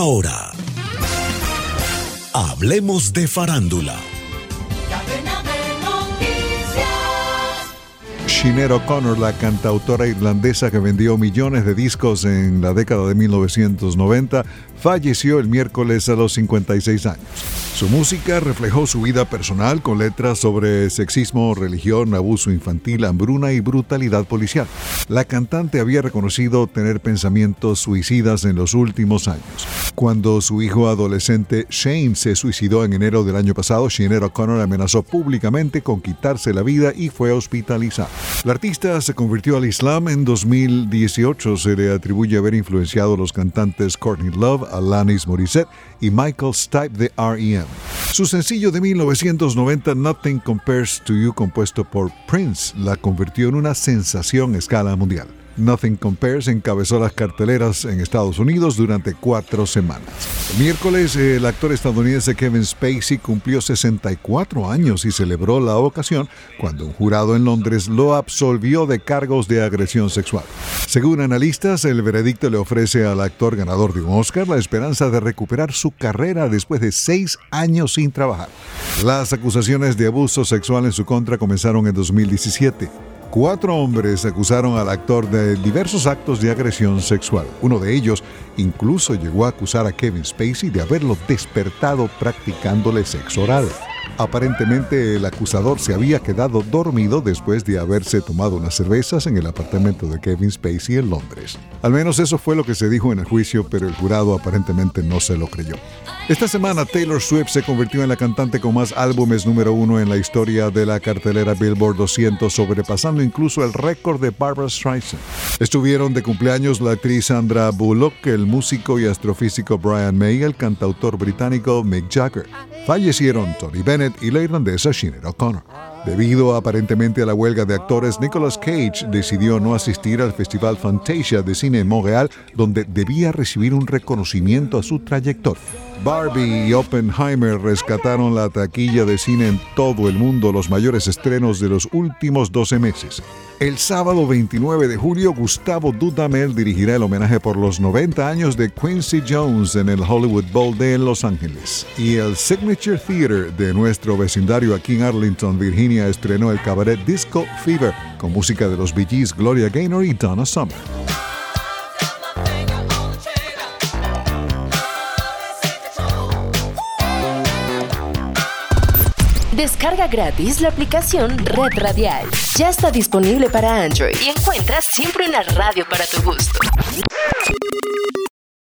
Ahora, hablemos de farándula. Sinead O'Connor, la cantautora irlandesa que vendió millones de discos en la década de 1990, falleció el miércoles a los 56 años. Su música reflejó su vida personal con letras sobre sexismo, religión, abuso infantil, hambruna y brutalidad policial. La cantante había reconocido tener pensamientos suicidas en los últimos años. Cuando su hijo adolescente Shane se suicidó en enero del año pasado, Sinead O'Connor amenazó públicamente con quitarse la vida y fue hospitalizada. La artista se convirtió al Islam en 2018. Se le atribuye haber influenciado a los cantantes Courtney Love, Alanis Morissette y Michael Stipe de R.E.M. Su sencillo de 1990, Nothing Compares to You, compuesto por Prince, la convirtió en una sensación a escala mundial. Nothing Compares encabezó las carteleras en Estados Unidos durante cuatro semanas. El miércoles, el actor estadounidense Kevin Spacey cumplió 64 años y celebró la ocasión cuando un jurado en Londres lo absolvió de cargos de agresión sexual. Según analistas, el veredicto le ofrece al actor ganador de un Oscar la esperanza de recuperar su carrera después de seis años sin trabajar. Las acusaciones de abuso sexual en su contra comenzaron en 2017. Cuatro hombres acusaron al actor de diversos actos de agresión sexual. Uno de ellos incluso llegó a acusar a Kevin Spacey de haberlo despertado practicándole sexo oral. Aparentemente el acusador se había quedado dormido después de haberse tomado unas cervezas en el apartamento de Kevin Spacey en Londres. Al menos eso fue lo que se dijo en el juicio, pero el jurado aparentemente no se lo creyó. Esta semana Taylor Swift se convirtió en la cantante con más álbumes número uno en la historia de la cartelera Billboard 200, sobrepasando incluso el récord de Barbara Streisand. Estuvieron de cumpleaños la actriz Sandra Bullock, el músico y astrofísico Brian May, el cantautor británico Mick Jagger. Fallecieron Tony Bennett y la irlandesa Sinead O'Connor. Debido aparentemente a la huelga de actores, Nicolas Cage decidió no asistir al Festival Fantasia de Cine en Montreal, donde debía recibir un reconocimiento a su trayectoria. Barbie y Oppenheimer rescataron la taquilla de cine en todo el mundo, los mayores estrenos de los últimos 12 meses. El sábado 29 de julio, Gustavo Dudamel dirigirá el homenaje por los 90 años de Quincy Jones en el Hollywood Bowl de Los Ángeles. Y el Signature Theater de nuestro vecindario aquí en Arlington, Virginia, estrenó el cabaret Disco Fever con música de los Bee Gees, Gloria Gaynor y Donna Summer. Descarga gratis la aplicación Red Radial. Ya está disponible para Android y encuentras siempre una radio para tu gusto.